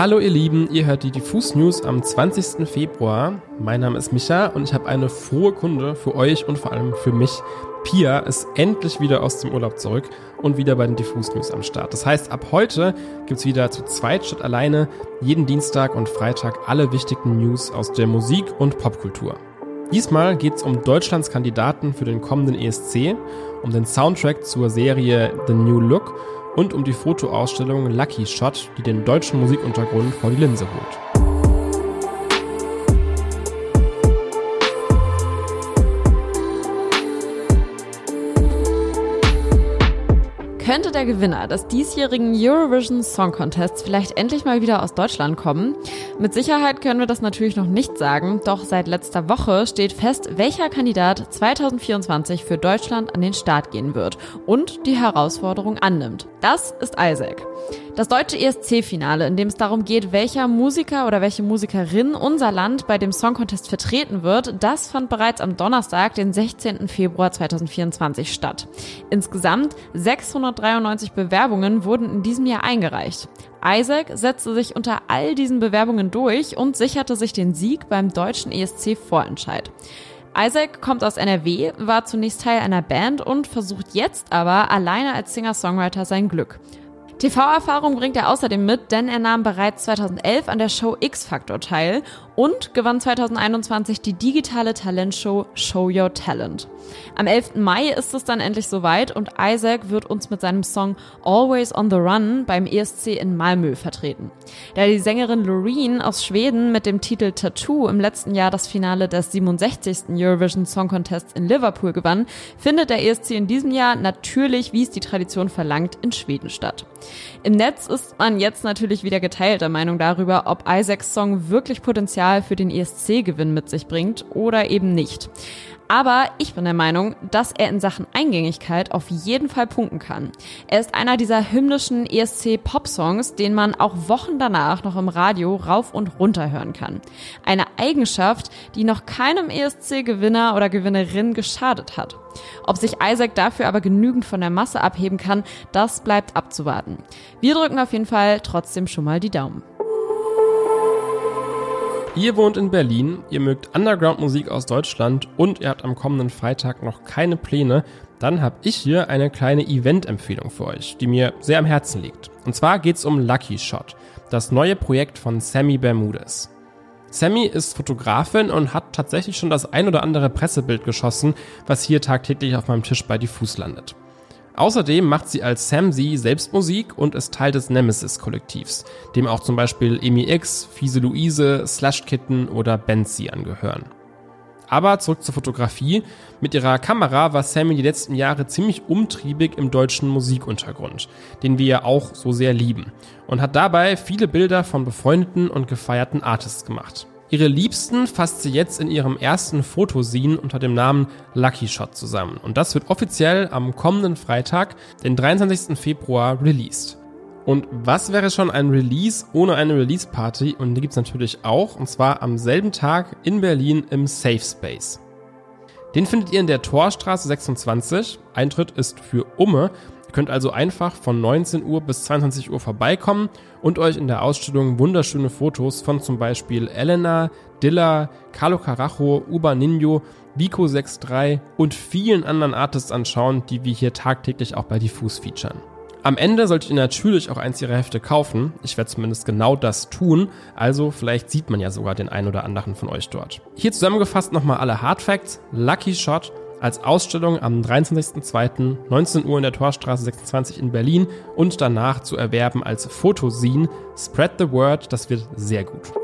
Hallo ihr Lieben, ihr hört die Diffus News am 20. Februar. Mein Name ist Micha und ich habe eine frohe Kunde für euch und vor allem für mich. Pia ist endlich wieder aus dem Urlaub zurück und wieder bei den Diffus News am Start. Das heißt, ab heute gibt's wieder zu zweit statt alleine jeden Dienstag und Freitag alle wichtigen News aus der Musik- und Popkultur. Diesmal geht's um Deutschlands Kandidaten für den kommenden ESC, um den Soundtrack zur Serie The New Look und um die Fotoausstellung Lucky Shot, die den deutschen Musikuntergrund vor die Linse holt. Könnte der Gewinner des diesjährigen Eurovision Song Contests vielleicht endlich mal wieder aus Deutschland kommen? Mit Sicherheit können wir das natürlich noch nicht sagen, doch seit letzter Woche steht fest, welcher Kandidat 2024 für Deutschland an den Start gehen wird und die Herausforderung annimmt. Das ist Isaac. Das deutsche ESC-Finale, in dem es darum geht, welcher Musiker oder welche Musikerin unser Land bei dem Song Contest vertreten wird, das fand bereits am Donnerstag, den 16. Februar 2024 statt. Insgesamt 693 Bewerbungen wurden in diesem Jahr eingereicht. Isaac setzte sich unter all diesen Bewerbungen durch und sicherte sich den Sieg beim deutschen ESC-Vorentscheid. Isaac kommt aus NRW, war zunächst Teil einer Band und versucht jetzt aber alleine als Singer-Songwriter sein Glück. TV-Erfahrung bringt er außerdem mit, denn er nahm bereits 2011 an der Show X Factor teil und gewann 2021 die digitale Talentshow Show Your Talent. Am 11. Mai ist es dann endlich soweit und Isaac wird uns mit seinem Song Always on the Run beim ESC in Malmö vertreten. Da die Sängerin Loreen aus Schweden mit dem Titel Tattoo im letzten Jahr das Finale des 67. Eurovision Song Contests in Liverpool gewann, findet der ESC in diesem Jahr natürlich, wie es die Tradition verlangt, in Schweden statt. Im Netz ist man jetzt natürlich wieder geteilter Meinung darüber, ob Isaacs Song wirklich Potenzial für den ESC-Gewinn mit sich bringt oder eben nicht. Aber ich bin der Meinung, dass er in Sachen Eingängigkeit auf jeden Fall punkten kann. Er ist einer dieser hymnischen ESC-Pop-Songs, den man auch Wochen danach noch im Radio rauf und runter hören kann. Eine Eigenschaft, die noch keinem ESC-Gewinner oder Gewinnerin geschadet hat. Ob sich Isaac dafür aber genügend von der Masse abheben kann, das bleibt abzuwarten. Wir drücken auf jeden Fall trotzdem schon mal die Daumen. Ihr wohnt in Berlin, ihr mögt Underground-Musik aus Deutschland und ihr habt am kommenden Freitag noch keine Pläne, dann habe ich hier eine kleine Event-Empfehlung für euch, die mir sehr am Herzen liegt. Und zwar geht's um Lucky Shot, das neue Projekt von Sammy Bermudez. Sammy ist Fotografin und hat tatsächlich schon das ein oder andere Pressebild geschossen, was hier tagtäglich auf meinem Tisch bei Diffus landet. Außerdem macht sie als Samsy selbst Musik und ist Teil des Nemesis-Kollektivs, dem auch zum Beispiel Emi X, Fiese Luise, Slash Kitten oder Benzi angehören. Aber zurück zur Fotografie. Mit ihrer Kamera war Sammy die letzten Jahre ziemlich umtriebig im deutschen Musikuntergrund, den wir ja auch so sehr lieben, und hat dabei viele Bilder von befreundeten und gefeierten Artists gemacht. Ihre Liebsten fasst sie jetzt in ihrem ersten Fotosin unter dem Namen Lucky Shot zusammen. Und das wird offiziell am kommenden Freitag, den 23. Februar, released. Und was wäre schon ein Release ohne eine Release-Party? Und die gibt's natürlich auch, und zwar am selben Tag in Berlin im Safe Space. Den findet ihr in der Torstraße 26. Eintritt ist für Umme Ihr könnt also einfach von 19 Uhr bis 22 Uhr vorbeikommen und euch in der Ausstellung wunderschöne Fotos von zum Beispiel Elena, Dilla, Carlo Carajo, Uba Nino, Vico 63 und vielen anderen Artists anschauen, die wir hier tagtäglich auch bei Diffus featuren. Am Ende solltet ihr natürlich auch eins ihrer Hefte kaufen. Ich werde zumindest genau das tun. Also vielleicht sieht man ja sogar den einen oder anderen von euch dort. Hier zusammengefasst nochmal alle Hard Facts. Lucky Shot als Ausstellung am 23.02. 19 Uhr in der Torstraße 26 in Berlin und danach zu erwerben als Fotoscene. Spread the word, das wird sehr gut.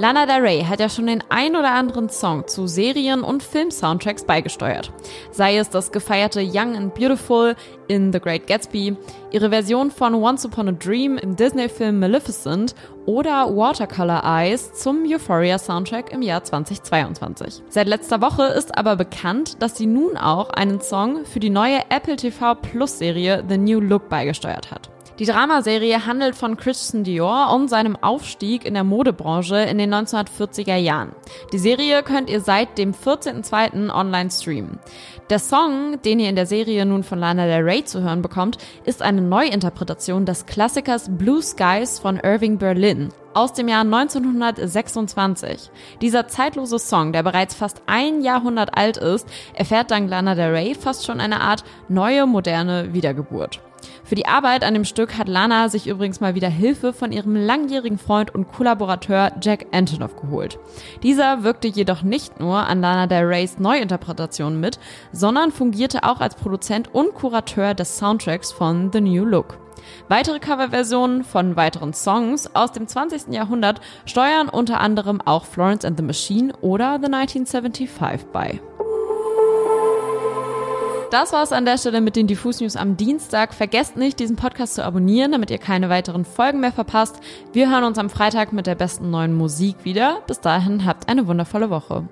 Lana Del Rey hat ja schon den ein oder anderen Song zu Serien und Film-Soundtracks beigesteuert. Sei es das gefeierte Young and Beautiful in The Great Gatsby, ihre Version von Once Upon a Dream im Disney-Film Maleficent oder Watercolor Eyes zum Euphoria-Soundtrack im Jahr 2022. Seit letzter Woche ist aber bekannt, dass sie nun auch einen Song für die neue Apple TV Plus-Serie The New Look beigesteuert hat. Die Dramaserie handelt von Christian Dior und seinem Aufstieg in der Modebranche in den 1940er Jahren. Die Serie könnt ihr seit dem 14.02. online streamen. Der Song, den ihr in der Serie nun von Lana Del Rey zu hören bekommt, ist eine Neuinterpretation des Klassikers Blue Skies von Irving Berlin aus dem Jahr 1926. Dieser zeitlose Song, der bereits fast ein Jahrhundert alt ist, erfährt dank Lana Del Rey fast schon eine Art neue, moderne Wiedergeburt. Für die Arbeit an dem Stück hat Lana sich übrigens mal wieder Hilfe von ihrem langjährigen Freund und Kollaborateur Jack Antonoff geholt. Dieser wirkte jedoch nicht nur an Lana Del Reys Neuinterpretation mit, sondern fungierte auch als Produzent und Kurateur des Soundtracks von The New Look. Weitere Coverversionen von weiteren Songs aus dem 20. Jahrhundert steuern unter anderem auch Florence and the Machine oder The 1975 bei. Das war's an der Stelle mit den Diffus News am Dienstag. Vergesst nicht, diesen Podcast zu abonnieren, damit ihr keine weiteren Folgen mehr verpasst. Wir hören uns am Freitag mit der besten neuen Musik wieder. Bis dahin habt eine wundervolle Woche.